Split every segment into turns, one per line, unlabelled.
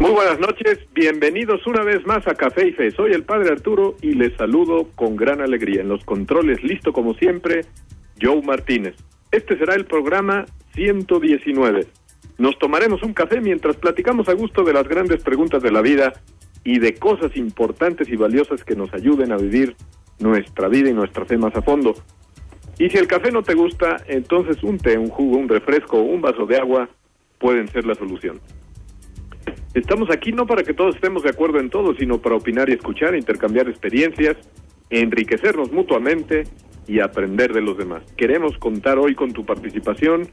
Muy buenas noches, bienvenidos una vez más a Café y Fe. Soy el Padre Arturo y les saludo con gran alegría. En los controles, listo como siempre, Joe Martínez. Este será el programa 119. Nos tomaremos un café mientras platicamos a gusto de las grandes preguntas de la vida y de cosas importantes y valiosas que nos ayuden a vivir nuestra vida y nuestra fe más a fondo. Y si el café no te gusta, entonces un té, un jugo, un refresco un vaso de agua pueden ser la solución. Estamos aquí no para que todos estemos de acuerdo en todo, sino para opinar y escuchar, intercambiar experiencias, enriquecernos mutuamente y aprender de los demás. Queremos contar hoy con tu participación.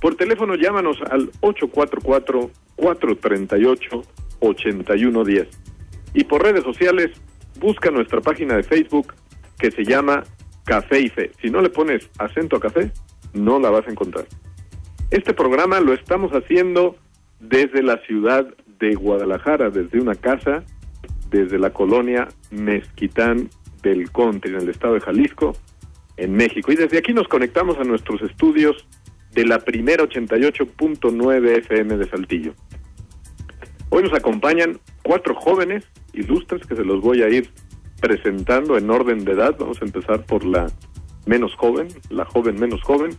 Por teléfono llámanos al 844-438-8110. Y por redes sociales busca nuestra página de Facebook que se llama Café y Fe. Si no le pones acento a café, no la vas a encontrar. Este programa lo estamos haciendo desde la ciudad de Guadalajara, desde una casa, desde la colonia Mezquitán del Country, en el estado de Jalisco, en México. Y desde aquí nos conectamos a nuestros estudios de la primera 88.9 FM de Saltillo. Hoy nos acompañan cuatro jóvenes ilustres que se los voy a ir presentando en orden de edad. Vamos a empezar por la menos joven, la joven menos joven,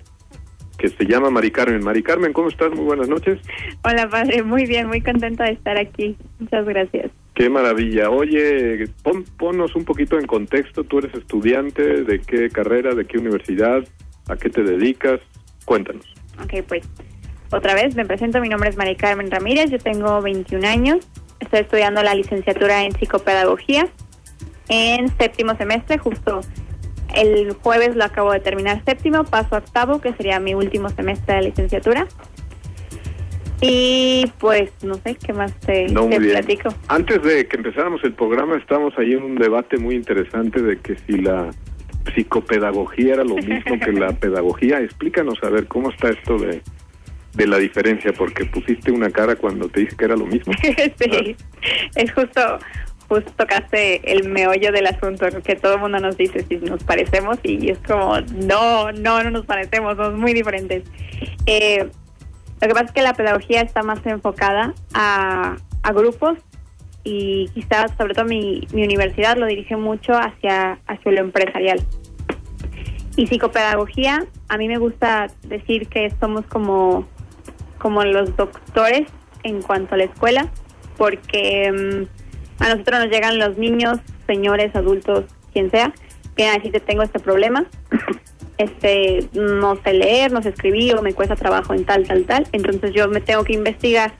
que se llama Mari Carmen. Mari Carmen, ¿cómo estás? Muy buenas noches.
Hola, padre, muy bien, muy contenta de estar aquí. Muchas gracias.
Qué maravilla. Oye, pon, ponnos un poquito en contexto. Tú eres estudiante, ¿de qué carrera, de qué universidad, a qué te dedicas? Cuéntanos.
Ok, pues otra vez me presento. Mi nombre es Mari Carmen Ramírez, yo tengo 21 años. Estoy estudiando la licenciatura en psicopedagogía en séptimo semestre, justo el jueves lo acabo de terminar séptimo, paso a octavo, que sería mi último semestre de licenciatura. Y pues no sé qué más te, platico.
Antes de que empezáramos el programa, estábamos ahí en un debate muy interesante de que si la psicopedagogía era lo mismo que la pedagogía. Explícanos a ver cómo está esto de, de la diferencia, porque pusiste una cara cuando te dije que era lo mismo.
sí, es justo justo tocaste el meollo del asunto, que todo el mundo nos dice si nos parecemos y es como, no, no, no nos parecemos, somos muy diferentes. Eh, lo que pasa es que la pedagogía está más enfocada a, grupos y quizás, sobre todo mi, mi universidad, lo dirige mucho hacia, hacia lo empresarial. Y psicopedagogía, a mí me gusta decir que somos como, como los doctores en cuanto a la escuela, porque... Mm, a nosotros nos llegan los niños, señores, adultos, quien sea, que a decir que tengo este problema, este, no sé leer, no sé escribir o me cuesta trabajo en tal, tal, tal. Entonces yo me tengo que investigar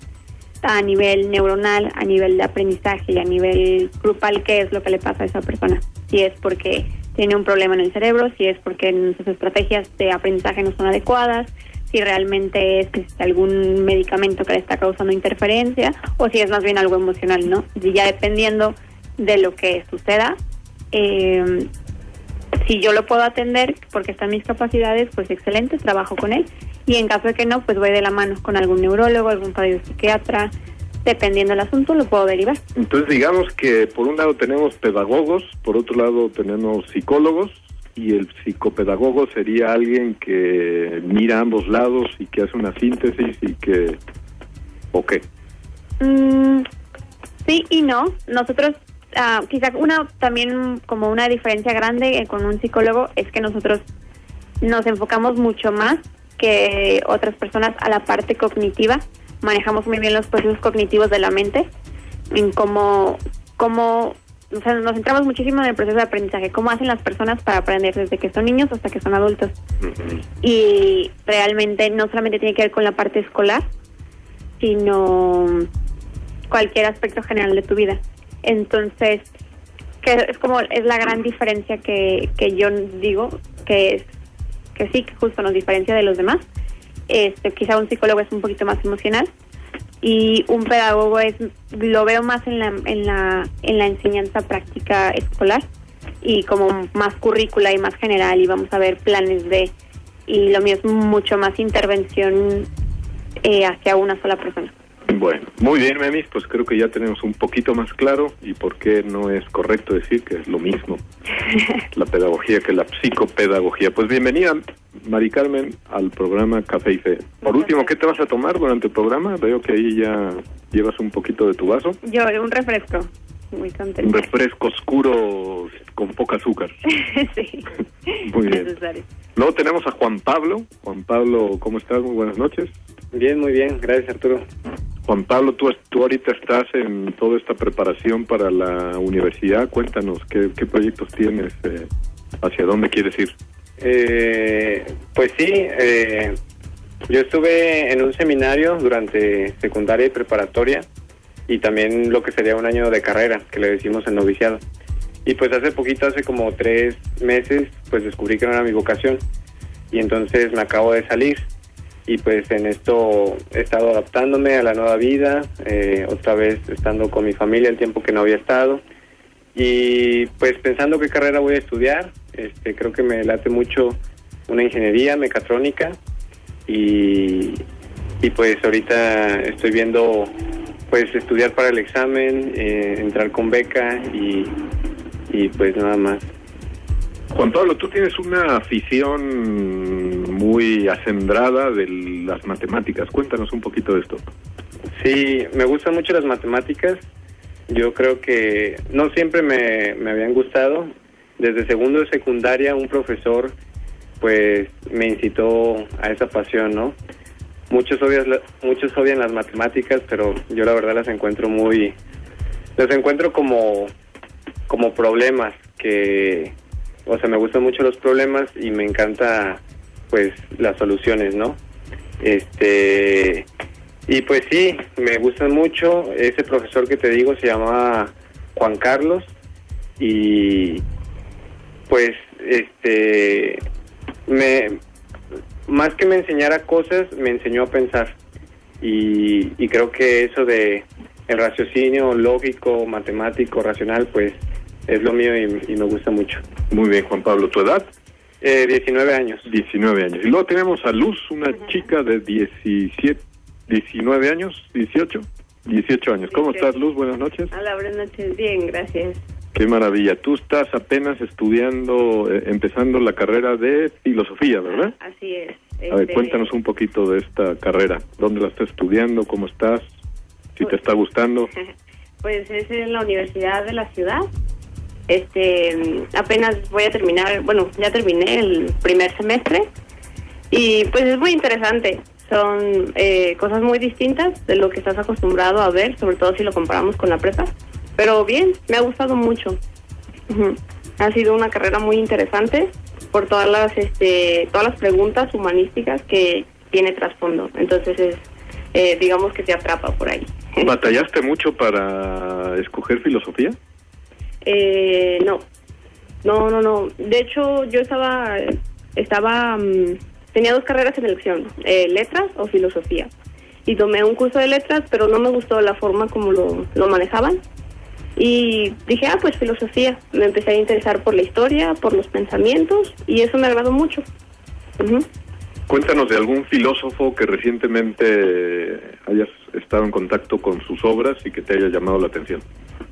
a nivel neuronal, a nivel de aprendizaje y a nivel grupal qué es lo que le pasa a esa persona. Si es porque tiene un problema en el cerebro, si es porque sus estrategias de aprendizaje no son adecuadas, si realmente es algún medicamento que le está causando interferencia o si es más bien algo emocional, ¿no? Y ya dependiendo de lo que suceda, eh, si yo lo puedo atender porque están mis capacidades, pues excelente, trabajo con él. Y en caso de que no, pues voy de la mano con algún neurólogo, algún psiquiatra, dependiendo del asunto, lo puedo derivar.
Entonces, digamos que por un lado tenemos pedagogos, por otro lado tenemos psicólogos, y el psicopedagogo sería alguien que mira ambos lados y que hace una síntesis y que... ¿O qué?
Mm, sí y no. Nosotros, uh, quizá una también como una diferencia grande eh, con un psicólogo es que nosotros nos enfocamos mucho más que otras personas a la parte cognitiva. Manejamos muy bien los procesos cognitivos de la mente, en cómo, cómo o sea, nos centramos muchísimo en el proceso de aprendizaje, cómo hacen las personas para aprender desde que son niños hasta que son adultos. Y realmente no solamente tiene que ver con la parte escolar, sino cualquier aspecto general de tu vida. Entonces, que es como es la gran diferencia que, que yo digo que es que sí que justo nos diferencia de los demás. Este, quizá un psicólogo es un poquito más emocional, y un pedagogo es lo veo más en la en la en la enseñanza práctica escolar y como más currícula y más general y vamos a ver planes de y lo mío es mucho más intervención eh, hacia una sola persona.
Bueno, muy bien, Memis, pues creo que ya tenemos un poquito más claro y por qué no es correcto decir que es lo mismo la pedagogía que la psicopedagogía. Pues bienvenida, Mari Carmen, al programa Café y Fe. Por último, ¿qué te vas a tomar durante el programa? Veo que ahí ya llevas un poquito de tu vaso.
Yo, un refresco. Muy contento.
Un refresco oscuro con poca azúcar.
sí.
Muy bien. Luego tenemos a Juan Pablo. Juan Pablo, ¿cómo estás? Muy buenas noches.
Bien, muy bien. Gracias, Arturo.
Juan Pablo, tú, tú ahorita estás en toda esta preparación para la universidad. Cuéntanos, ¿qué, proyectos tienes? Eh, ¿Hacia dónde quieres ir?
Eh, pues sí, eh, yo estuve en un seminario durante secundaria y preparatoria y también lo que sería un año de carrera, que le decimos el noviciado. Y pues hace poquito, hace como tres meses, pues descubrí que no era mi vocación y entonces me acabo de salir y pues en esto he estado adaptándome a la nueva vida, eh, otra vez estando con mi familia el tiempo que no había estado y pues pensando qué carrera voy a estudiar, este creo que me late mucho una ingeniería mecatrónica y, y pues ahorita estoy viendo pues estudiar para el examen, eh, entrar con beca y, y pues nada más.
Juan Pablo, tú tienes una afición muy acendrada de las matemáticas. Cuéntanos un poquito de esto.
Sí, me gustan mucho las matemáticas. Yo creo que no siempre me, me habían gustado. Desde segundo de secundaria un profesor pues me incitó a esa pasión, ¿no? Muchos odian, muchos odian las matemáticas, pero yo la verdad las encuentro muy... Las encuentro como, como problemas que o sea, me gustan mucho los problemas y me encanta pues las soluciones, ¿no? Este y pues sí, me gustan mucho. Ese profesor que te digo se llama Juan Carlos y pues este me más que me enseñara cosas, me enseñó a pensar. Y, y creo que eso de el raciocinio lógico, matemático, racional, pues es lo mío y, me gusta mucho.
Muy bien, Juan Pablo, ¿tu edad?
Eh, 19 años.
19 años. Y luego tenemos a Luz, una chica de 17, 19 años, 18, 18 años. ¿Cómo estás, Luz? Buenas noches.
Hola, buenas noches. Bien, gracias.
Qué maravilla. Tú estás apenas estudiando, eh, empezando la carrera de filosofía, ¿verdad?
así es.
A ver, este, cuéntanos un poquito de esta carrera. ¿Dónde la estás estudiando? ¿Cómo estás? Si te pues está gustando.
Pues es en la Universidad de la Ciudad. Este, apenas voy a terminar, bueno, ya terminé el primer semestre y pues es muy interesante. Son eh, cosas muy distintas de lo que estás acostumbrado a ver, sobre todo si lo comparamos con la prepa. Pero bien, me ha gustado mucho. Ha sido una carrera muy interesante por todas las, este, todas las preguntas humanísticas que tiene trasfondo. Entonces es, eh, digamos que te atrapa por ahí.
¿Batallaste mucho para escoger filosofía?
Eh, no, no, no, no. De hecho, yo estaba, estaba, mm, tenía dos carreras en elección, eh, letras o filosofía. Y tomé un curso de letras, pero no me gustó la forma como lo, lo manejaban. Y dije, ah, pues filosofía. Me empecé a interesar por la historia, por los pensamientos, y eso me agradó mucho.
Cuéntanos de algún filósofo que recientemente hayas estado en contacto con sus obras y que te haya llamado la atención.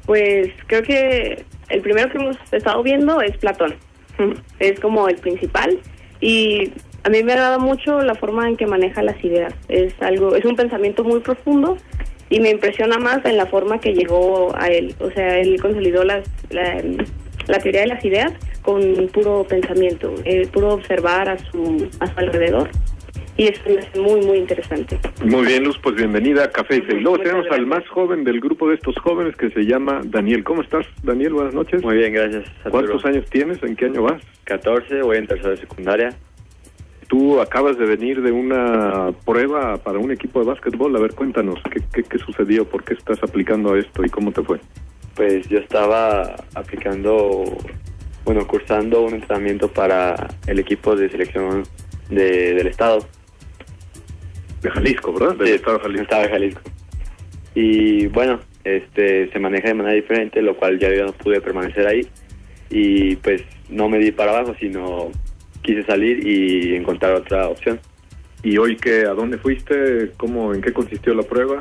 Pues creo que el primero que hemos estado viendo es Platón. Es como el principal y a mí me agrada mucho la forma en que maneja las ideas. Es algo, es un pensamiento muy profundo y me impresiona más en la forma que llegó a él. O sea, él consolidó las, la, teoría de las ideas con puro pensamiento, eh, puro observar a su, a su alrededor y es muy, muy interesante.
Muy bien, Luz, pues bienvenida a Café y luego tenemos al más joven del grupo de estos jóvenes que se llama Daniel. ¿Cómo estás, Daniel? Buenas noches.
Muy bien, gracias.
¿Cuántos años tienes? ¿En qué año vas?
14, voy en tercera de secundaria.
Tú acabas de venir de una prueba para un equipo de básquetbol. A ver, cuéntanos, ¿qué, qué, qué sucedió? ¿Por qué estás aplicando a esto y cómo te fue?
Pues yo estaba aplicando, bueno, cursando un entrenamiento para el equipo de selección de, del estado
de Jalisco, ¿verdad?
Del estado de Jalisco. Estado de Jalisco. Y bueno, este se maneja de manera diferente, lo cual ya yo no pude permanecer ahí. y pues no me di para abajo, sino quise salir y encontrar otra opción.
¿Y hoy qué? ¿A dónde fuiste? ¿Cómo, ¿En qué consistió la prueba?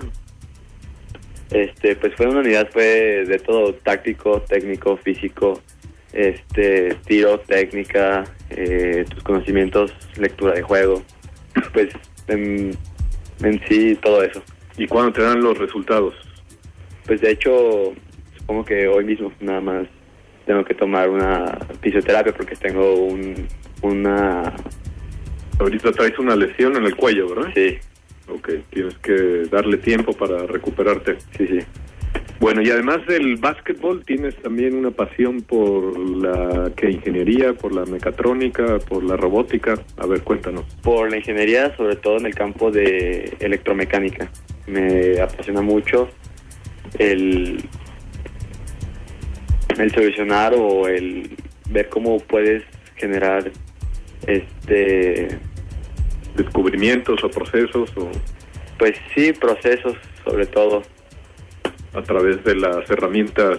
Este, pues fue una unidad, fue de todo, táctico, técnico, físico, este, tiro, técnica, eh, tus conocimientos, lectura de juego, pues en, en sí todo eso.
¿Y cuándo te dan los resultados?
Pues de hecho, supongo que hoy mismo nada más tengo que tomar una fisioterapia porque tengo un, una...
Ahorita traes una lesión en el cuello, ¿verdad?
Sí,
Ok, tienes que darle tiempo para recuperarte.
sí, sí.
Bueno, y además del básquetbol, tienes también una pasión por la ¿qué, ingeniería, por la mecatrónica, por la robótica. A ver, cuéntanos.
Por la ingeniería, sobre todo en el campo de electromecánica. Me apasiona mucho el, el solucionar o el ver cómo puedes generar este
Descubrimientos o procesos o
pues sí procesos sobre todo
a través de las herramientas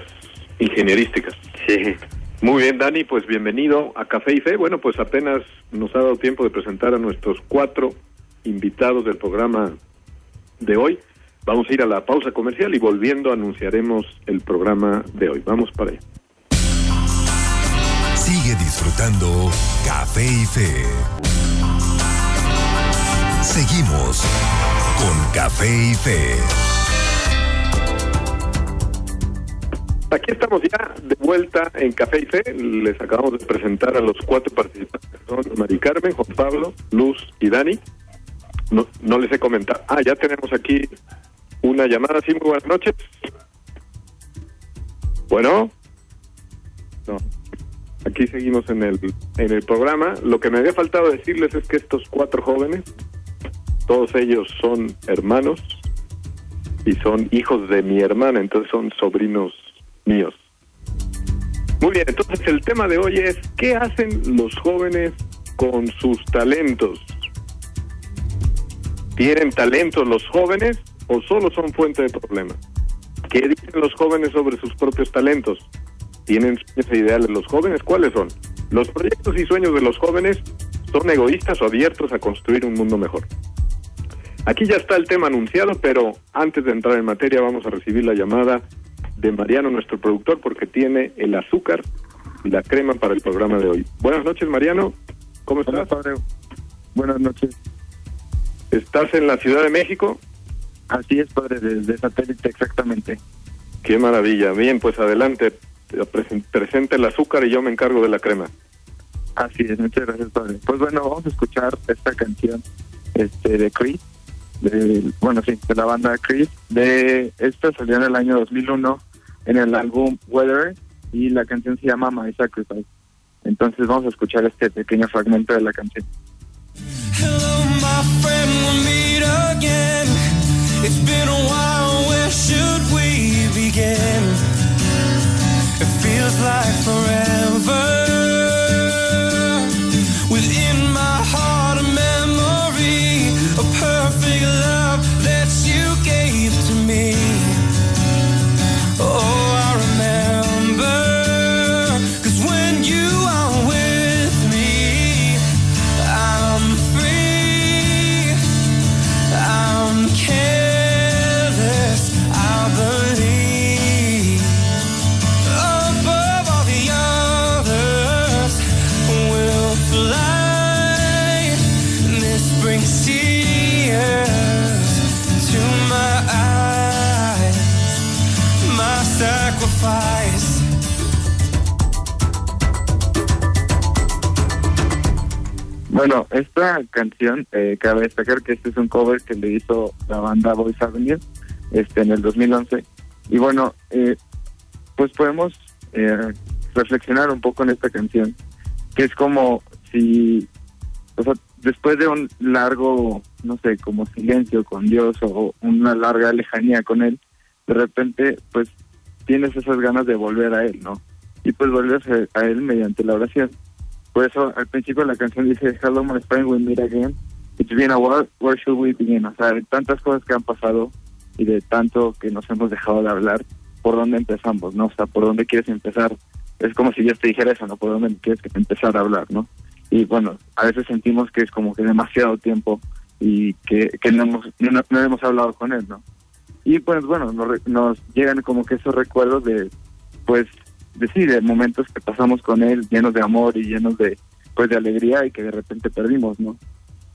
ingenierísticas.
sí
Muy bien, Dani, pues bienvenido a Café y Fe. Bueno, pues apenas nos ha dado tiempo de presentar a nuestros cuatro invitados del programa de hoy. Vamos a ir a la pausa comercial y volviendo anunciaremos el programa de hoy. Vamos para allá.
Sigue disfrutando Café y Fe. Seguimos con Café y Fe.
Aquí estamos ya de vuelta en Café y Fe. Les acabamos de presentar a los cuatro participantes. Son Mari Carmen, Juan Pablo, Luz y Dani. No, les he comentado. Ah, ya tenemos aquí una llamada. Sí, muy buenas noches. Bueno. No. Aquí seguimos en el, en el programa. Lo que me había faltado decirles es que estos cuatro jóvenes, todos ellos son hermanos y son hijos de mi hermana, entonces son sobrinos míos. Muy bien, entonces el tema de hoy es ¿qué hacen los jóvenes con sus talentos? ¿Tienen talentos los jóvenes o solo son fuente de problemas? ¿Qué dicen los jóvenes sobre sus propios talentos? ¿Tienen sueños ideales los jóvenes? ¿Cuáles son? ¿Los proyectos y sueños de los jóvenes son egoístas o abiertos a construir un mundo mejor? Aquí ya está el tema anunciado, pero antes de entrar en materia vamos a recibir la llamada de Mariano, nuestro productor, porque tiene el azúcar y la crema para el programa de hoy. Buenas noches, Mariano. ¿Cómo
Hola,
estás?
padre. Buenas noches.
¿Estás en la Ciudad de México?
Así es, padre, desde satélite exactamente.
Qué maravilla. Bien, pues adelante. Presen- Presente el azúcar y yo me encargo de la crema.
Así es, muchas gracias, padre. Pues bueno, vamos a escuchar esta canción este de Creed, de, bueno, sí, de la banda Creed. De esta salió en el año 2001 en el álbum Weather y la canción se llama My Sacrifice. Entonces vamos a escuchar este pequeño fragmento de la canción.
Hello, my friend, we'll meet again. It's been a while, where should we begin? It feels like forever.
Bueno, esta canción, eh, cabe destacar que este es un cover que le hizo la banda Boys Avenue este, en el 2011. Y bueno, eh, pues podemos eh, reflexionar un poco en esta canción, que es como si, o sea, después de un largo, no sé, como silencio con Dios o una larga lejanía con Él, de repente, pues tienes esas ganas de volver a Él, ¿no? Y pues vuelves a a Él mediante la oración. Por eso al principio la canción dice Hello my friend, we meet again. It's been a while, where should we begin? O sea, de tantas cosas que han pasado y de tanto que nos hemos dejado de hablar, ¿por dónde empezamos? no O sea, ¿por dónde quieres empezar es como si yo te dijera eso, no puedo tienes que empezar a hablar, ¿no? Y bueno, a veces sentimos que es como que demasiado tiempo y que, que no, hemos, no, no hemos hablado con él, ¿no? Y pues bueno, nos, nos llegan como que esos recuerdos de, pues, de sí, momentos que pasamos con él llenos de amor y llenos de, pues, de alegría y que de repente perdimos, ¿no?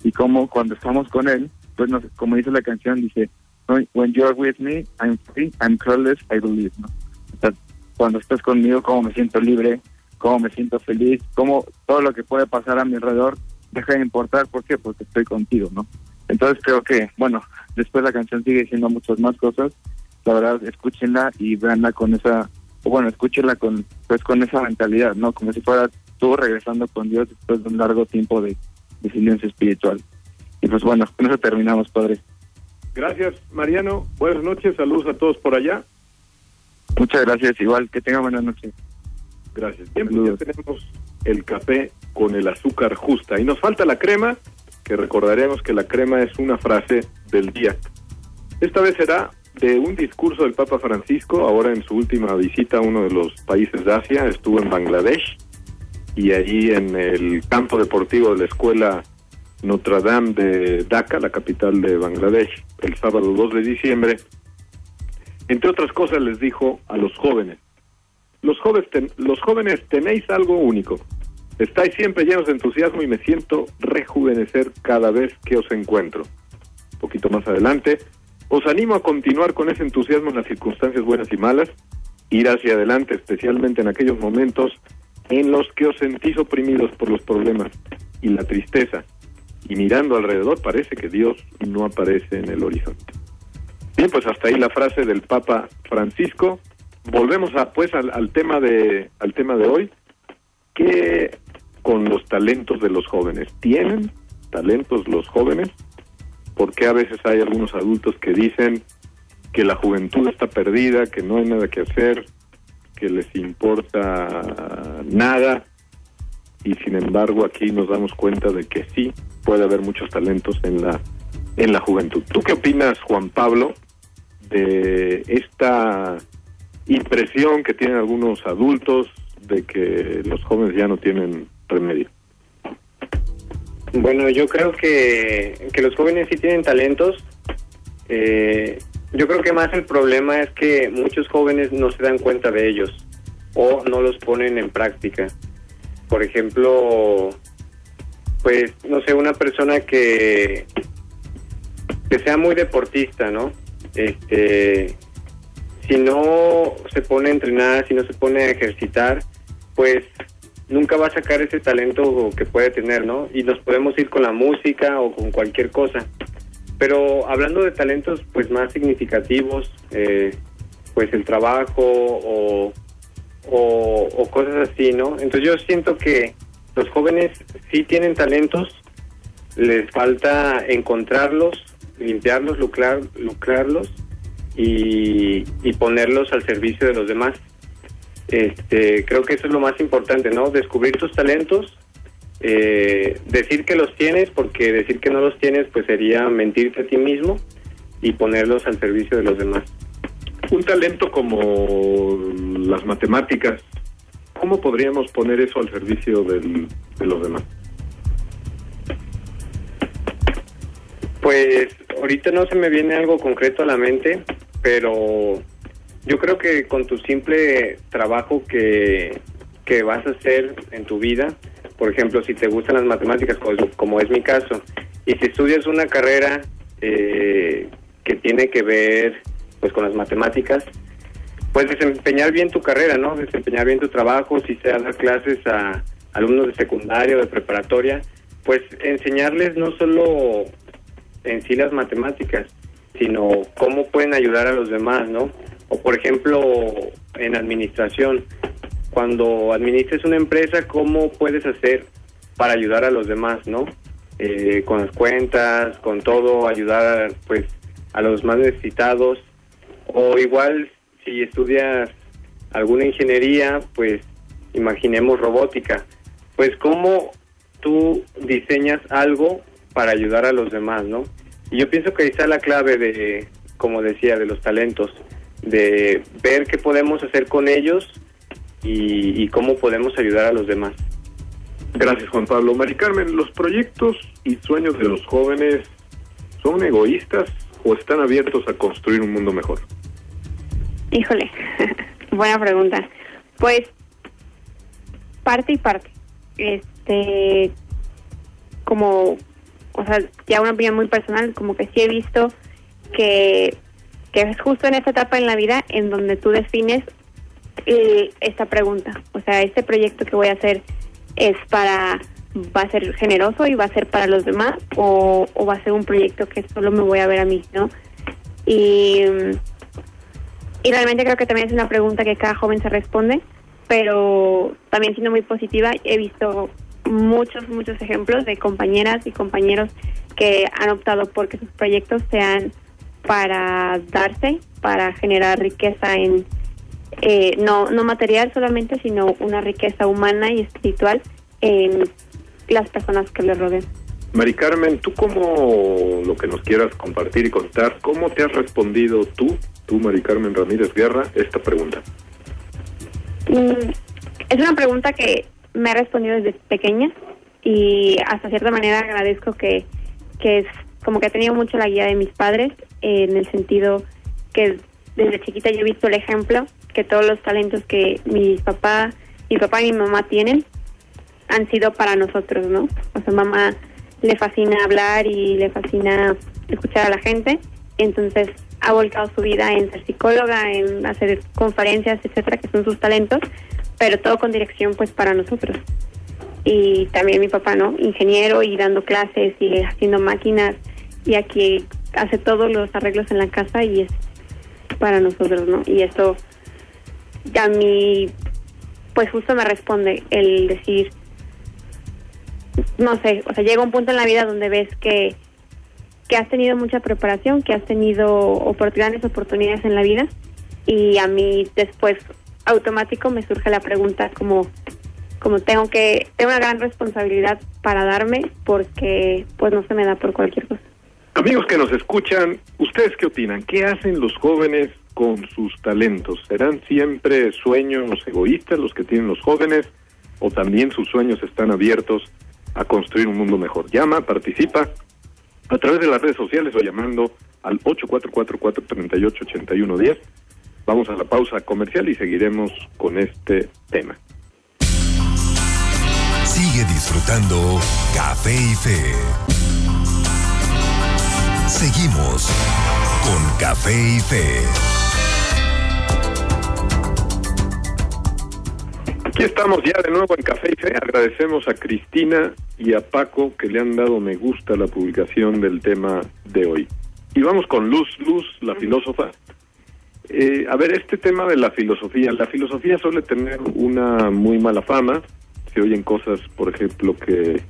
Y como cuando estamos con él, pues, nos, como dice la canción, dice, When you're with me, I'm free, I'm careless, I believe, ¿no? O sea, cuando estás conmigo, cómo me siento libre, cómo me siento feliz, cómo todo lo que puede pasar a mi alrededor deja de importar, ¿por qué? Porque estoy contigo, ¿no? Entonces creo que, bueno, después la canción sigue diciendo muchas más cosas, la verdad, escúchenla y veanla con esa, o bueno, escúchenla con, pues con esa mentalidad, ¿no? Como si fuera tú regresando con Dios después de un largo tiempo de, de silencio espiritual. Y pues bueno, con eso terminamos, Padre.
Gracias, Mariano. Buenas noches, saludos a todos por allá.
Muchas gracias, igual, que tengan buenas noches.
Gracias. Bien, pues ya tenemos el café con el azúcar justa. Y nos falta la crema, que recordaremos que la crema es una frase del día. Esta vez será de un discurso del Papa Francisco, ahora en su última visita a uno de los países de Asia, estuvo en Bangladesh y allí en el campo deportivo de la escuela Notre Dame de Dhaka, la capital de Bangladesh, el sábado 2 de diciembre, entre otras cosas les dijo a los jóvenes, los jóvenes, los jóvenes tenéis algo único, estáis siempre llenos de entusiasmo y me siento rejuvenecer cada vez que os encuentro. Un poquito más adelante, os animo a continuar con ese entusiasmo en las circunstancias buenas y malas, ir hacia adelante, especialmente en aquellos momentos en los que os sentís oprimidos por los problemas y la tristeza, y mirando alrededor parece que Dios no aparece en el horizonte. Bien, pues hasta ahí la frase del Papa Francisco. Volvemos a, pues al, tema de al tema de hoy. ¿Qué con los talentos de los jóvenes? ¿Tienen talentos los jóvenes? Porque a veces hay algunos adultos que dicen que la juventud está perdida, que no hay nada que hacer, que les importa nada y sin embargo aquí nos damos cuenta de que sí puede haber muchos talentos en la en la juventud. ¿Tú qué opinas, Juan Pablo, de esta impresión que tienen algunos adultos de que los jóvenes ya no tienen remedio?
Bueno, yo creo que, que los jóvenes sí tienen talentos. Eh, yo creo que más el problema es que muchos jóvenes no se dan cuenta de ellos o no los ponen en práctica por ejemplo, pues, no sé, una persona que, que sea muy deportista, ¿no? Este, si no se pone a entrenar, si no se pone a ejercitar, pues nunca va a sacar ese talento que puede tener, ¿no? Y nos podemos ir con la música o con cualquier cosa. Pero hablando de talentos pues más significativos, eh, pues el trabajo o cosas así, ¿no? Entonces yo siento que los jóvenes sí tienen talentos, les falta encontrarlos, limpiarlos, lucrar, lucrarlos y, y ponerlos al servicio de los demás. Este, creo que eso es lo más importante, ¿no? Descubrir tus talentos, eh, decir que los tienes, porque decir que no los tienes, pues sería mentirte a ti mismo y ponerlos al servicio de los demás
un talento como las matemáticas, ¿cómo podríamos poner eso al servicio del, de los demás?
Pues ahorita no se me viene algo concreto a la mente, pero yo creo que con tu simple trabajo que, que vas a hacer en tu vida, por ejemplo, si te gustan las matemáticas, como, es mi caso, y si estudias una carrera eh, que tiene que ver pues con las matemáticas, pues desempeñar bien tu carrera, ¿no? Desempeñar bien tu trabajo, si sea dar clases a alumnos de secundaria o de preparatoria, pues enseñarles no solo en sí las matemáticas, sino cómo pueden ayudar a los demás, ¿no? O por ejemplo, en administración, cuando administres una empresa, ¿cómo puedes hacer para ayudar a los demás, ¿no? Eh, con las cuentas, con todo, ayudar pues a los más necesitados o igual si estudias alguna ingeniería, pues imaginemos robótica. Pues cómo tú diseñas algo para ayudar a los demás, ¿no? Y yo pienso que ahí está la clave de, como decía, de los talentos, de ver qué podemos hacer con ellos y, y cómo podemos ayudar a los demás.
Gracias, Juan Pablo. Mari Carmen, ¿los proyectos y sueños de los jóvenes son egoístas o están abiertos a construir un mundo mejor?
Híjole, buena pregunta. Pues parte y parte. Este, como, o sea, ya una opinión muy personal, como que sí he visto que, que es justo en esta etapa en la vida en donde tú defines eh, esta pregunta. O sea, este proyecto que voy a hacer es para, va a ser generoso y va a ser para los demás o, o va a ser un proyecto que solo me voy a ver a mí, ¿no? Y, y realmente creo que también es una pregunta que cada joven se responde, pero también siendo muy positiva, he visto muchos, muchos ejemplos de compañeras y compañeros que han optado porque sus proyectos sean para darse, para generar riqueza en eh, no no material solamente, sino una riqueza humana y espiritual en las personas que le rodean.
Mari Carmen, tú como lo que nos quieras compartir y contar, ¿cómo te has respondido tú, tú Mari Carmen Ramírez Guerra, esta pregunta?
Mm, es una pregunta que me ha respondido desde pequeña y hasta cierta manera agradezco que, que es como que he tenido mucho la guía de mis padres en el sentido que desde chiquita yo he visto el ejemplo que todos los talentos que mi papá, mi papá y mi mamá tienen han sido para nosotros, ¿no? O sea, mamá le fascina hablar y le fascina escuchar a la gente, entonces ha volcado su vida en ser psicóloga, en hacer conferencias, etcétera, que son sus talentos, pero todo con dirección pues para nosotros. Y también mi papá, ¿no? Ingeniero y dando clases y haciendo máquinas y aquí hace todos los arreglos en la casa y es para nosotros, ¿no? Y eso a mí pues justo me responde el decir no sé, o sea, llega un punto en la vida donde ves que que has tenido mucha preparación, que has tenido opor- grandes oportunidades en la vida y a mí después automático me surge la pregunta como como tengo que tengo una gran responsabilidad para darme porque pues no se me da por cualquier cosa.
Amigos que nos escuchan, ¿ustedes qué opinan? ¿Qué hacen los jóvenes con sus talentos? ¿Serán siempre sueños egoístas los que tienen los jóvenes o también sus sueños están abiertos a construir un mundo mejor? Llama, participa a través de las redes sociales o llamando al 8444-388110. Vamos a la pausa comercial y seguiremos con este tema.
Sigue disfrutando Café y Fe. Seguimos con Café y Fe.
Aquí estamos ya de nuevo en Café y Fe. Agradecemos a Cristina y a Paco que le han dado me gusta a la publicación del tema de hoy. Y vamos con Luz, Luz, la filósofa. Eh, a ver, este tema de la filosofía. La filosofía suele tener una muy mala fama. Se oyen cosas, por ejemplo, que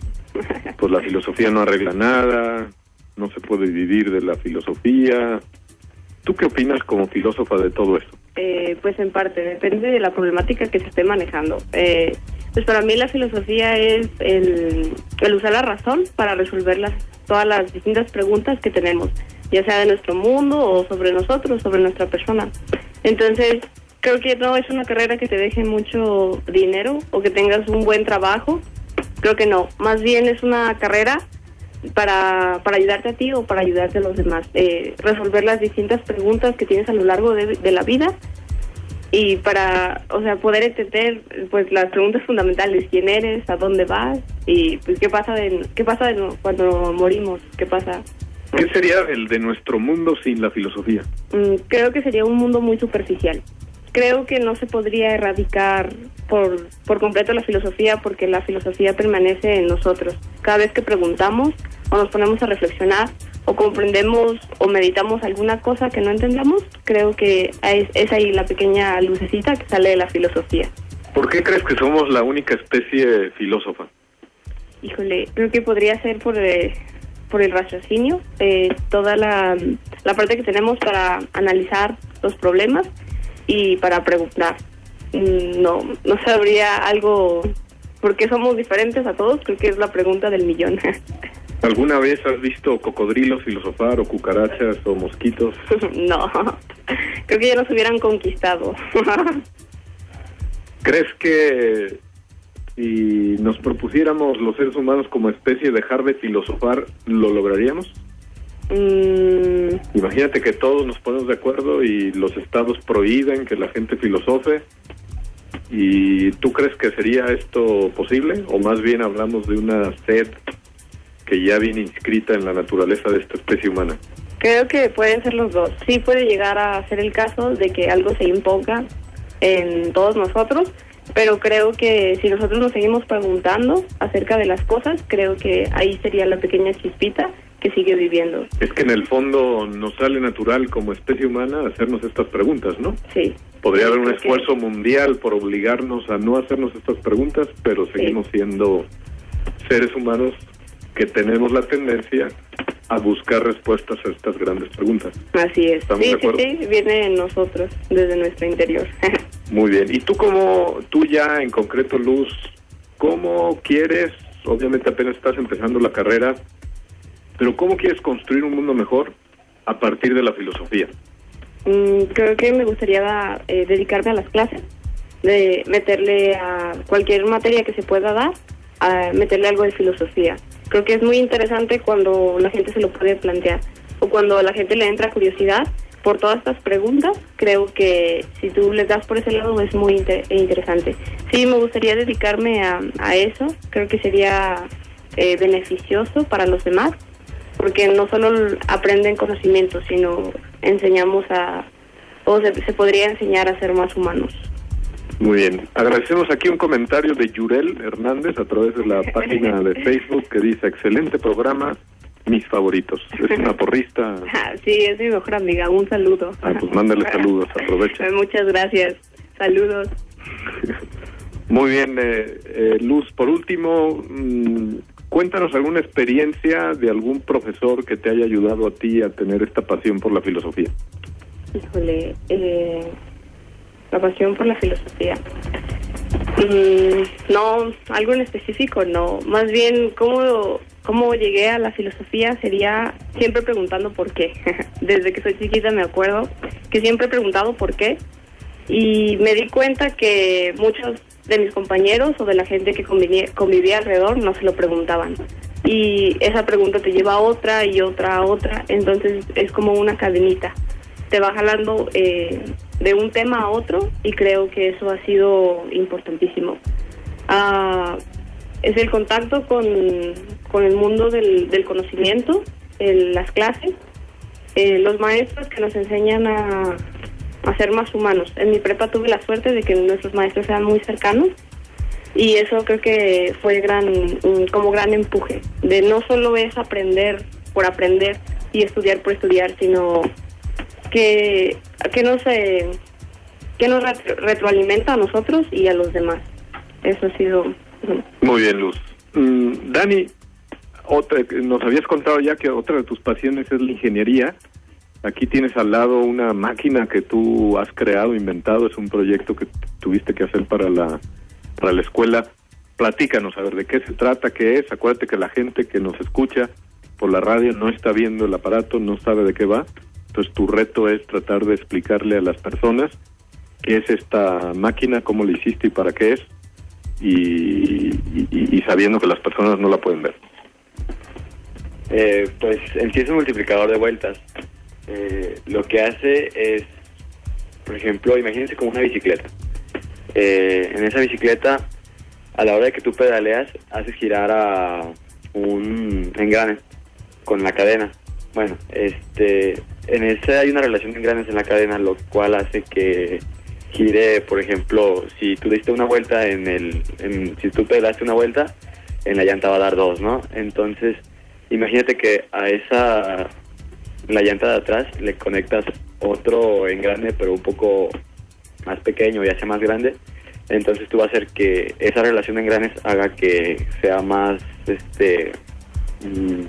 pues la filosofía no arregla nada, no se puede vivir de la filosofía. ¿Tú qué opinas como filósofa de todo esto?
Eh, pues en parte, depende de la problemática que se esté manejando. Eh, pues para mí la filosofía es el, el usar la razón para resolver las, todas las distintas preguntas que tenemos, ya sea de nuestro mundo o sobre nosotros, sobre nuestra persona. Entonces, creo que no es una carrera que te deje mucho dinero o que tengas un buen trabajo. Creo que no. Más bien es una carrera para, para ayudarte a ti o para ayudarte a los demás. Eh, resolver las distintas preguntas que tienes a lo largo de, de la vida y para, o sea, poder entender pues las preguntas fundamentales, quién eres, a dónde vas y pues qué pasa de, qué pasa de cuando morimos, qué pasa.
¿Qué sería el de nuestro mundo sin la filosofía?
Mm, creo que sería un mundo muy superficial. Creo que no se podría erradicar por, por completo la filosofía porque la filosofía permanece en nosotros. Cada vez que preguntamos o nos ponemos a reflexionar o comprendemos o meditamos alguna cosa que no entendamos, creo que es, es ahí la pequeña lucecita que sale de la filosofía.
¿Por qué crees que somos la única especie filósofa?
Híjole, creo que podría ser por, eh, por el raciocinio, eh, toda la, la parte que tenemos para analizar los problemas y para preguntar. Mm, No, no sabría algo, porque somos diferentes a todos, creo que es la pregunta del millón.
¿Alguna vez has visto cocodrilos filosofar o cucarachas o mosquitos?
no, creo que ya nos hubieran conquistado.
¿Crees que si nos propusiéramos los seres humanos como especie dejar de filosofar, lo lograríamos?
Mm,
Imagínate que todos nos ponemos de acuerdo y los estados prohíben que la gente filosofe. ¿Y tú crees que sería esto posible? ¿O más bien hablamos de una sed que ya viene inscrita en la naturaleza de esta especie humana?
creo que pueden ser los dos. Sí puede llegar a ser el caso de que algo se imponga en todos nosotros, pero creo que si nosotros nos seguimos preguntando acerca de las cosas, creo que ahí sería la pequeña chispita que sigue viviendo.
Es que en el fondo nos sale natural como especie humana hacernos estas preguntas, ¿no?
Sí.
Podría
Sí,
haber un
que-
esfuerzo mundial por obligarnos a no hacernos estas preguntas, pero seguimos siendo seres humanos que tenemos la tendencia a buscar respuestas a estas grandes preguntas.
Así es.
¿Estamos
Sí, sí, sí, viene en nosotros, desde nuestro interior.
Muy bien. ¿Y tú cómo, tú ya en concreto, Luz, cómo quieres, obviamente apenas estás empezando la carrera, pero cómo quieres construir un mundo mejor a partir de la filosofía?
Mm, creo que me gustaría eh, dedicarme a las clases, de meterle a cualquier materia que se pueda dar, a meterle algo de filosofía. Creo que es muy interesante cuando la gente se lo puede plantear o cuando a la gente le entra curiosidad por todas estas preguntas. Creo que si tú les das por ese lado es muy inter- interesante. Sí, me gustaría dedicarme a, eso. Creo que sería eh, beneficioso para los demás porque no solo aprenden conocimientos, sino enseñamos a, o se podría enseñar a ser más humanos.
Muy bien. Agradecemos aquí un comentario de Yurel Hernández a través de la página de Facebook que dice, excelente programa, mis favoritos. Es una porrista.
Ah, Sí, es mi mejor amiga. Un saludo.
Ah, pues mándale saludos, aprovecha.
Muchas gracias. Saludos.
Muy bien, eh, eh, Luz, por último, mm, cuéntanos alguna experiencia de algún profesor que te haya ayudado a ti a tener esta pasión por la filosofía.
Híjole, eh, la pasión por la filosofía. Mm, no, algo en específico, no. Más bien, cómo, cómo llegué a la filosofía sería siempre preguntando por qué. Desde que soy chiquita me acuerdo que siempre he preguntado por qué. Y me di cuenta que muchos de mis compañeros o de la gente que convivía, convivía alrededor no se lo preguntaban. Y esa pregunta te lleva a otra y otra a otra. Entonces es como una cadenita te va jalando eh, de un tema a otro y creo que eso ha sido importantísimo. Ah, es el contacto con, con el mundo del, del conocimiento, el- las clases, eh, los maestros que nos enseñan a, a ser más humanos. En mi prepa tuve la suerte de que nuestros maestros eran muy cercanos y eso creo que fue gran como gran empuje de no solo es aprender por aprender y estudiar por estudiar sino que que nos eh, que nos retro- retroalimenta a nosotros y a los demás eso ha sido.
Muy bien, Luz. Mm, Dani, otra, nos habías contado ya que otra de tus pasiones es la ingeniería. Aquí tienes al lado una máquina que tú has creado, inventado, es un proyecto que tuviste que hacer para la, para la escuela. Platícanos, a ver, de qué se trata, qué es. Acuérdate que la gente que nos escucha por la radio no está viendo el aparato, no sabe de qué va. Entonces tu reto es tratar de explicarle a las personas qué es esta máquina, cómo la hiciste y para qué es y, sabiendo que las personas no la pueden ver.
Eh, pues en sí es un multiplicador de vueltas. Eh, lo que hace es, por ejemplo, imagínense como una bicicleta. Eh, en esa bicicleta, a la hora de que tú pedaleas, haces girar a un engrane con la cadena. Bueno, este, en ese hay una relación de engranes en la cadena, lo cual hace que gire, por ejemplo, si tú diste una vuelta en el, en- si tú pedalaste una vuelta, en la llanta va a dar dos, ¿no? Entonces, imagínate que a esa, la llanta de atrás le conectas otro engrane, pero un poco más pequeño, ya sea más grande. Entonces tú vas a hacer que esa relación de engranes haga que sea más, este, mm,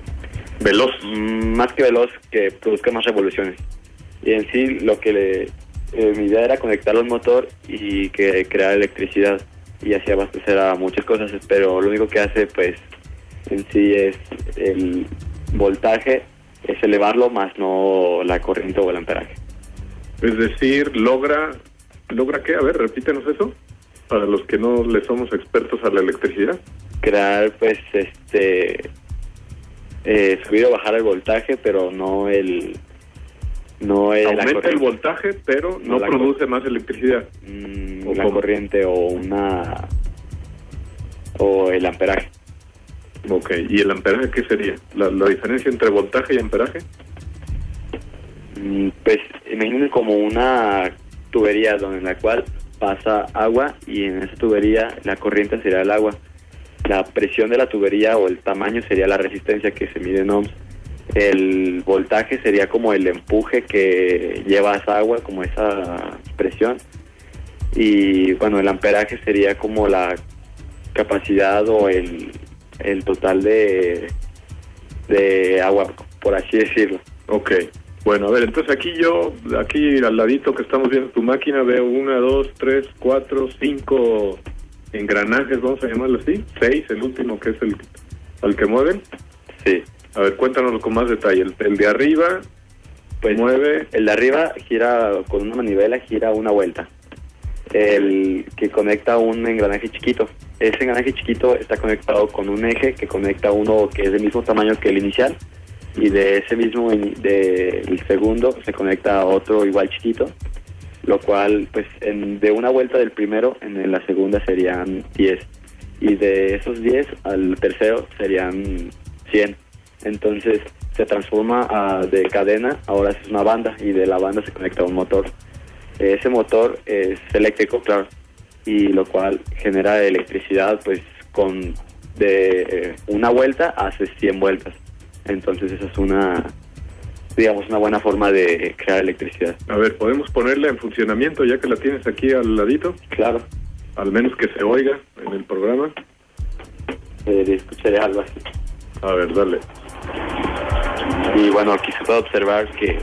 veloz,
más que veloz, que produzca más revoluciones. Y en sí lo que le, eh, mi idea era conectarlo al motor y que crear electricidad y así abastecer a muchas cosas, pero lo único que hace pues en sí es el voltaje, es elevarlo más no la corriente o el amperaje.
Es decir, logra, ¿logra qué? A ver, repítenos eso. para los que no le somos expertos a la electricidad?
Crear, pues, este, eh, subir o bajar el voltaje, pero no el, no el,
Aumenta el voltaje, pero no produce más electricidad.
Mm,
¿O
la
cómo?
corriente o una, o el amperaje.
Ok, ¿y el amperaje qué sería? ¿La, la diferencia entre voltaje y amperaje?
Mm, Pues imaginen como una tubería donde en la cual pasa agua y en esa tubería la corriente sería el agua. La presión de la tubería o el tamaño sería la resistencia que se mide en ohms. El voltaje sería como el empuje que lleva esa agua, como esa presión. Y bueno, el amperaje sería como la capacidad o el, el total de, de agua, por así decirlo.
Ok. Bueno, a ver, entonces aquí yo, aquí al ladito que estamos viendo tu máquina, veo una, dos, tres, cuatro, cinco engranajes, vamos a llamarlo así. Seis, el último que es el al que mueven.
Sí.
A ver, cuéntanos con más detalle. El, el de arriba
Pues
mueve.
el de arriba gira con una manivela, gira una vuelta. El que conecta un engranaje chiquito. Ese engranaje chiquito está conectado con un eje que conecta uno que es del mismo tamaño que el inicial. Y de ese mismo, in- de- el segundo, se conecta a otro igual chiquito. Lo cual, pues, en- de una vuelta del primero, en la segunda serían 10. Y de esos 10 al tercero serían 100. Entonces se transforma a- de cadena, ahora es una banda y de la banda se conecta a un motor. Ese motor es eléctrico, claro, y lo cual genera electricidad pues con de eh, una vuelta hace 100 vueltas. Entonces esa es una, digamos, una buena forma de crear electricidad.
A ver, ¿podemos ponerla en funcionamiento ya que la tienes aquí al ladito?
Claro,
Al menos que se oiga en el programa.
eh, escucharé algo así.
A ver, dale.
Y bueno, aquí se puede observar que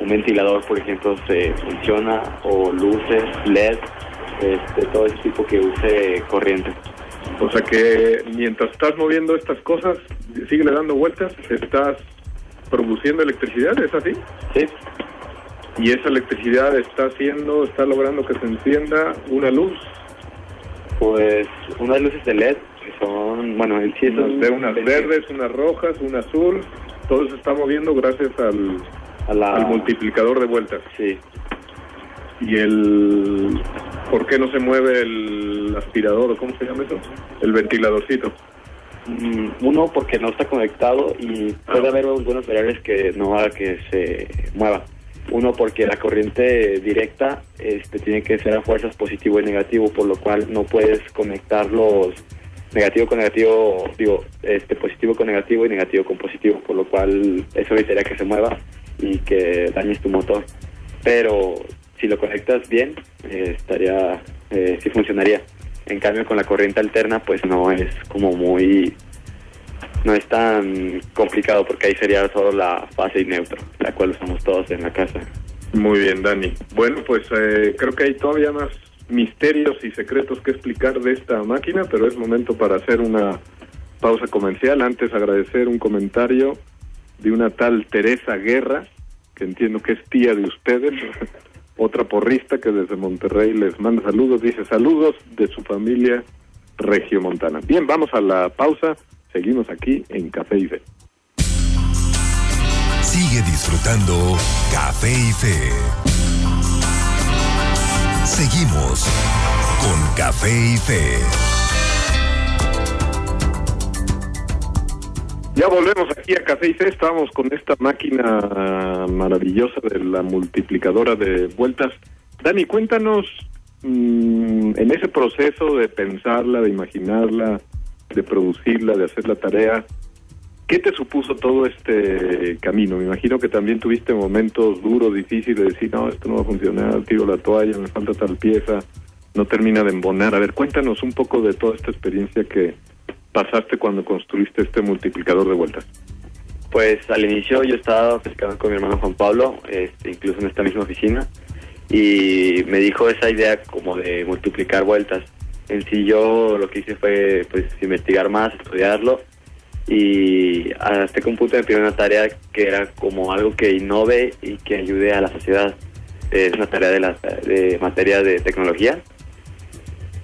un ventilador, por ejemplo, se funciona, o luces, LED, este, todo ese tipo que use corriente.
O sea que mientras estás moviendo estas cosas, sigue dando vueltas, estás produciendo electricidad, ¿es así?
Sí,
Y esa electricidad está haciendo, está logrando que se encienda una luz.
pues unas luces de LED que son, bueno, el sí es
Unas,
un-
de unas verdes, unas rojas, una azul. Todo se está moviendo gracias al,
a la,
al multiplicador de vueltas.
Sí,
¿Y el... ¿Por qué no se mueve el aspirador o cómo se llama eso? El ventiladorcito.
Mm, uno porque no está conectado y puede haber algunos variables que no haga que se mueva. Uno porque la corriente directa este, tiene que ser a fuerzas positivo y negativo, por lo cual no puedes conectar los negativo con negativo, digo, este positivo con negativo y negativo con positivo, por lo cual eso evitaría que se mueva y que dañes tu motor. Pero si lo conectas bien, eh, estaría, eh, sí funcionaría. En cambio, con la corriente alterna, pues no es como muy, no es tan complicado porque ahí sería solo la fase y neutro, la cual usamos todos en la casa.
Muy bien, Dani. Bueno, pues eh, creo que hay todavía más misterios y secretos que explicar de esta máquina, pero es momento para hacer una pausa comercial. Antes agradecer un comentario de una tal Teresa Guerra, que entiendo que es tía de ustedes, otra porrista que desde Monterrey les manda saludos. Dice saludos de su familia regiomontana. Bien, vamos a la pausa. Seguimos aquí en Café y Fe.
Sigue disfrutando Café y Fe. Seguimos con Café y Fe.
Ya volvemos aquí a Café y Fe. Estábamos con esta máquina maravillosa de la multiplicadora de vueltas. Dani, cuéntanos mm, en ese proceso de pensarla, de imaginarla, de producirla, de hacer la tarea, ¿qué te supuso todo este camino? Me imagino que también tuviste momentos duros, difíciles de decir, no, esto no va a funcionar, tiro la toalla, me falta tal pieza, no termina de embonar. A ver, cuéntanos un poco de toda esta experiencia que pasaste cuando construiste este multiplicador de vueltas.
Pues al inicio yo estaba pescando con mi hermano Juan Pablo, este, incluso en esta misma oficina, y me dijo esa idea como de multiplicar vueltas. En sí yo lo que hice fue pues investigar más, estudiarlo, y hasta que un punto me pidió una tarea que era como algo que innove y que ayude a la sociedad. Es una tarea de, la, de materia de tecnología.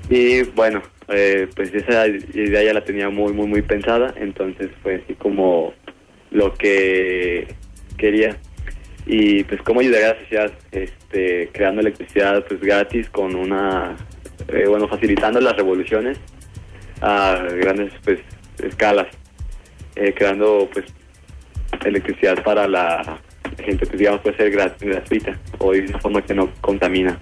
Y bueno, eh, pues esa idea ya la tenía muy, muy, muy pensada, entonces fue así como lo que quería. Y pues cómo ayudaría a la sociedad este, creando electricidad pues gratis con una, eh, bueno, facilitando las revoluciones a grandes pues escalas, eh, creando pues electricidad para la gente, pues digamos puede ser grat- gratuita o de una forma que no contamina.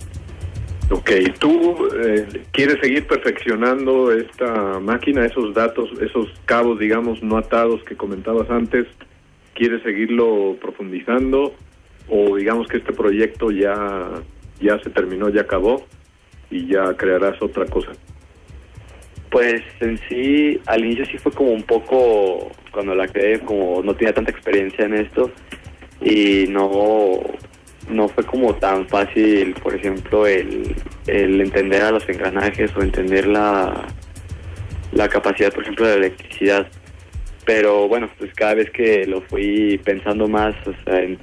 Ok, ¿tú eh, quieres seguir perfeccionando esta máquina, esos datos, esos cabos, digamos, no atados que comentabas antes? ¿Quieres seguirlo profundizando? ¿O digamos que este proyecto ya, ya se terminó, ya acabó y ya crearás otra cosa?
Pues en sí, al inicio sí fue como un poco, cuando la creé, como no tenía tanta experiencia en esto y no, no fue como tan fácil, por ejemplo, el, entender a los engranajes o entender la, la capacidad, por ejemplo, de la electricidad. Pero bueno, pues cada vez que lo fui pensando más, o sea, en-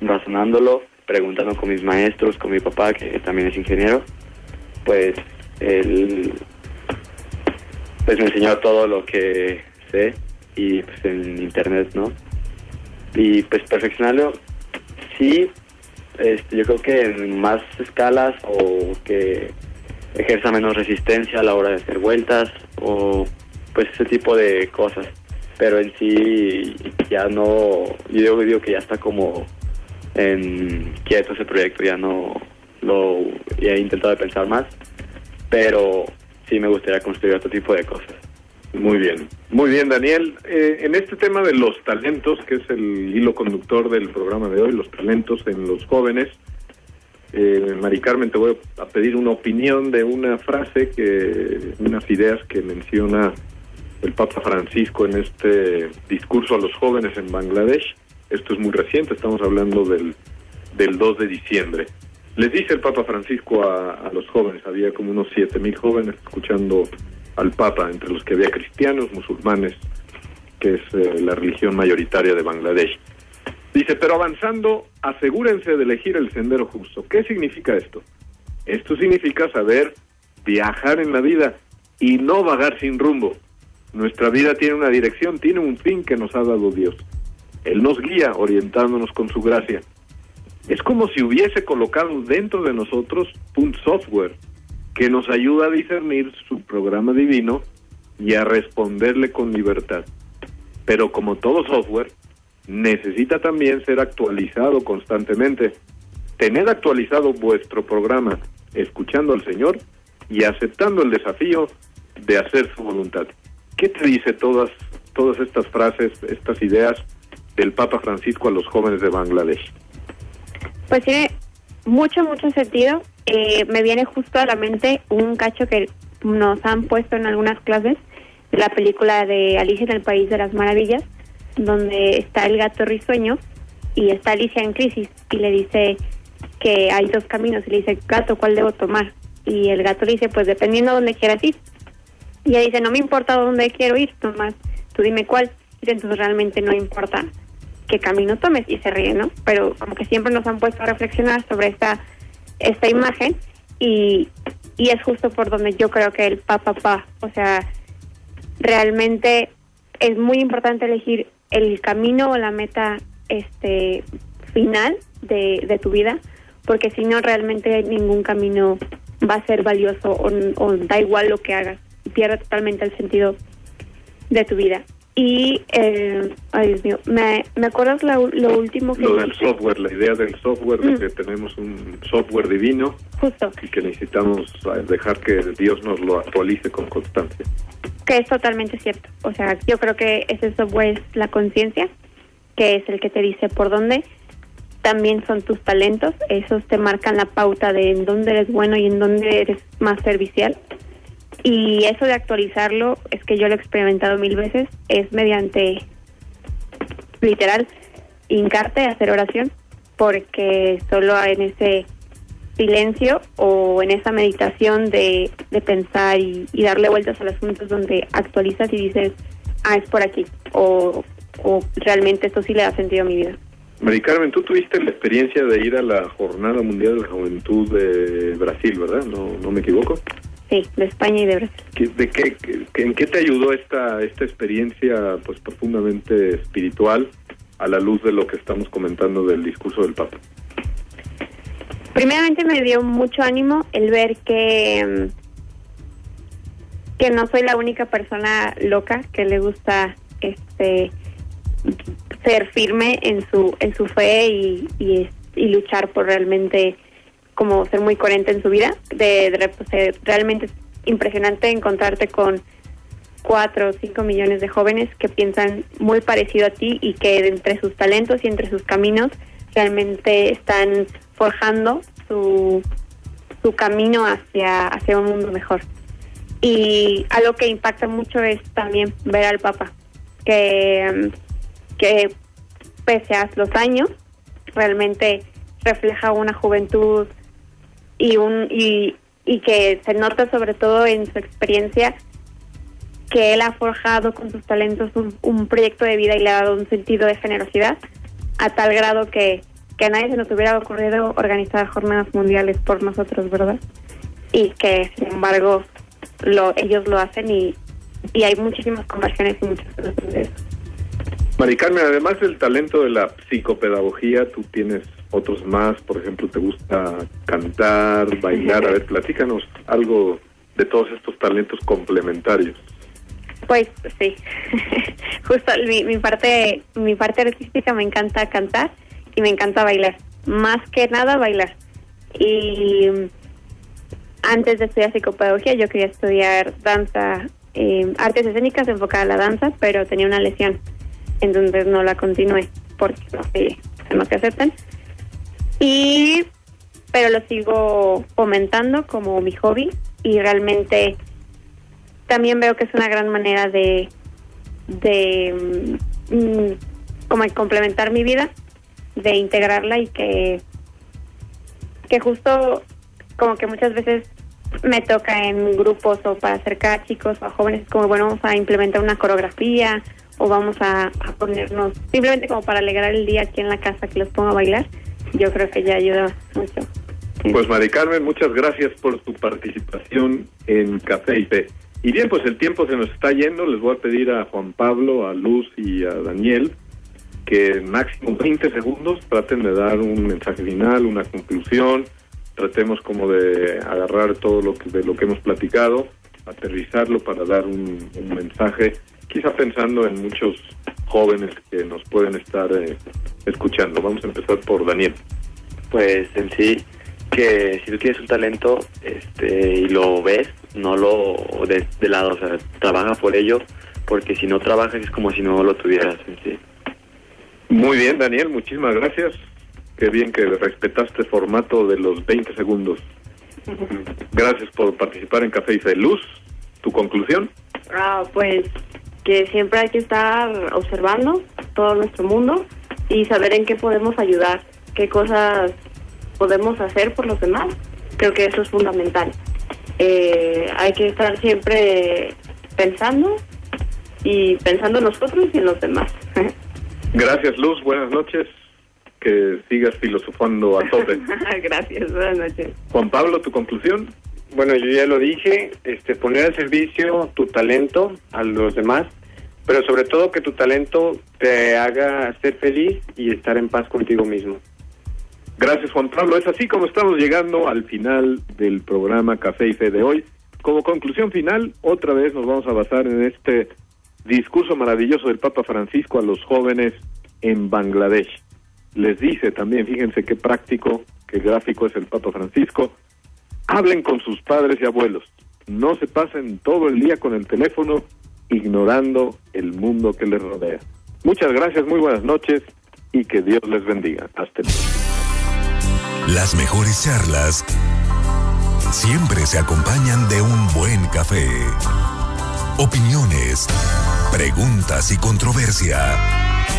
razonándolo, preguntando con mis maestros, con mi papá, que también es ingeniero, pues él pues me enseñó todo lo que sé y pues en internet, ¿no? Y pues perfeccionarlo, sí, este, yo creo que en más escalas o que ejerza menos resistencia a la hora de hacer vueltas o pues ese tipo de cosas. Pero en sí ya no, yo digo, digo que ya está como en quieto ese proyecto, ya no lo he intentado pensar más, pero sí me gustaría construir otro tipo de cosas.
Muy bien, muy bien, Daniel. Eh, en este tema de los talentos, que es el hilo conductor del programa de hoy, los talentos en los jóvenes, eh, Mari Carmen, te voy a pedir una opinión de una frase, que unas ideas que menciona el Papa Francisco en este discurso a los jóvenes en Bangladesh. Esto es muy reciente, estamos hablando del, del 2 de diciembre. Les dice el Papa Francisco a, a los jóvenes, había como unos siete mil jóvenes escuchando al Papa, entre los que había cristianos, musulmanes, que es eh, la religión mayoritaria de Bangladesh. Dice, pero avanzando, asegúrense de elegir el sendero justo. ¿Qué significa esto? Esto significa saber viajar en la vida y no vagar sin rumbo. Nuestra vida tiene una dirección, tiene un fin que nos ha dado Dios. Él nos guía orientándonos con su gracia. Es como si hubiese colocado dentro de nosotros un software que nos ayuda a discernir su programa divino y a responderle con libertad. Pero como todo software, necesita también ser actualizado constantemente. Tened actualizado vuestro programa, escuchando al Señor y aceptando el desafío de hacer su voluntad. ¿Qué te dice todas, todas estas frases, estas ideas del Papa Francisco a los jóvenes de Bangladesh?
Pues tiene mucho, mucho sentido. Eh, me viene justo a la mente un cacho que nos han puesto en algunas clases la película de Alicia en el País de las Maravillas, donde está el gato risueño y está Alicia en crisis y le dice que hay dos caminos y le dice, gato, ¿cuál debo tomar? Y el gato le dice, pues dependiendo a dónde quieras ir. Y ella dice, no me importa dónde quiero ir, nomás tú dime cuál. Y entonces realmente no importa qué camino tomes y se ríe, ¿no? Pero como que siempre nos han puesto a reflexionar sobre esta esta imagen y, y es justo por donde yo creo que el papá pa, o sea, realmente es muy importante elegir el camino o la meta este final de, de tu vida, porque si no realmente ningún camino va a ser valioso o, o da igual lo que hagas, pierde totalmente el sentido de tu vida. Y, eh, ay Dios mío, ¿me, ¿me acuerdas lo, lo último que
Lo del software, la idea del software, de
Mm.
que tenemos un software divino
Justo,
y que necesitamos eh, dejar que Dios nos lo actualice con constancia.
que es totalmente cierto. O sea, yo creo que ese software es la conciencia, que es el que te dice por dónde. También son tus talentos, esos te marcan la pauta de en dónde eres bueno y en dónde eres más servicial. Y eso de actualizarlo, es que yo lo he experimentado mil veces, es mediante, literal, hincarte, hacer oración, porque solo en ese silencio o en esa meditación de, de pensar y, darle vueltas al asunto donde actualizas y dices, ah, es por aquí, o, o realmente esto sí le da sentido a mi vida.
Mari Carmen, tú tuviste la experiencia de ir a la Jornada Mundial de la Juventud de Brasil, ¿verdad? No, no me equivoco.
Sí, de España y de Brasil.
¿Qué- ¿De qué, qué- en qué te ayudó esta esta experiencia pues profundamente espiritual a la luz de lo que estamos comentando del discurso del Papa?
Primeramente me dio mucho ánimo el ver que mm, que no soy la única persona loca que le gusta este ser firme en su en su fe y, y, y luchar por realmente como ser muy coherente en su vida de, de sea, realmente es impresionante encontrarte con cuatro o cinco millones de jóvenes que piensan muy parecido a ti y que entre sus talentos y entre sus caminos realmente están forjando su, su camino hacia, hacia un mundo mejor. Y algo que impacta mucho es también ver al Papa, que, que pese a los años, realmente refleja una juventud y un y, y que se nota sobre todo en su experiencia que él ha forjado con sus talentos un, un proyecto de vida y le ha dado un sentido de generosidad a tal grado que, que a nadie se nos hubiera ocurrido organizar jornadas mundiales por nosotros, ¿verdad? Y que sin embargo lo, ellos lo hacen y, y hay muchísimas conversiones y muchas cosas de eso.
Mari Carmen, además del talento de la psicopedagogía, tú tienes otros más, por ejemplo, te gusta cantar, bailar, a ver, platícanos algo de todos estos talentos complementarios.
Pues sí, justo mi, mi parte mi parte artística me encanta cantar y me encanta bailar, más que nada bailar. Y antes de estudiar psicopedagogía yo quería estudiar danza, eh, artes escénicas enfocada a la danza, pero tenía una lesión, entonces no la continué porque no se, no se aceptan. Y pero lo sigo fomentando como mi hobby y realmente también veo que es una gran manera de de mm, como complementar mi vida de integrarla y que que justo como que muchas veces me toca en grupos o para acercar a chicos o a jóvenes como bueno vamos a implementar una coreografía o vamos a, a ponernos simplemente como para alegrar el día aquí en la casa que los ponga a bailar yo creo que ya ayuda mucho
Pues Mari Carmen, muchas gracias por tu participación en Café y Fe. Y bien, pues el tiempo se nos está yendo. Les voy a pedir a Juan Pablo, a Luz y a Daniel que en máximo 20 segundos traten de dar un mensaje final, una conclusión. Tratemos como de agarrar todo lo que, de lo que hemos platicado, aterrizarlo para dar un, un mensaje, quizá pensando en muchos jóvenes que nos pueden estar eh, escuchando. Vamos a empezar por Daniel.
Pues en sí, que si tú tienes un talento este, y lo ves, no lo des de lado, o sea, trabaja por ello, porque si no trabajas es como si no lo tuvieras en sí.
Muy bien, Daniel, muchísimas gracias. Qué bien que respetaste el formato de los 20 segundos. Gracias por participar en Café y. Luz, ¿tu conclusión?
Ah, pues que siempre hay que estar observando todo nuestro mundo y saber en qué podemos ayudar, qué cosas podemos hacer por los demás. Creo que eso es fundamental. Eh, hay que estar siempre pensando y pensando en nosotros y en los demás.
Gracias, Luz. Buenas noches. Que sigas filosofando a tope.
Gracias, buenas noches.
Juan Pablo, ¿tu conclusión?
Bueno, yo ya lo dije, este, poner al servicio tu talento a los demás, pero sobre todo que tu talento te haga ser feliz y estar en paz contigo mismo.
Gracias, Juan Pablo. Es así como estamos llegando al final del programa Café y Fe de hoy. Como conclusión final, otra vez nos vamos a basar en este discurso maravilloso del Papa Francisco a los jóvenes en Bangladesh. Les dice también, fíjense qué práctico, qué gráfico es el Papa Francisco. Hablen con sus padres y abuelos. No se pasen todo el día con el teléfono ignorando el mundo que les rodea. Muchas gracias, muy buenas noches y que Dios les bendiga. Hasta luego.
Las mejores charlas siempre se acompañan de un buen café. Opiniones, preguntas y controversia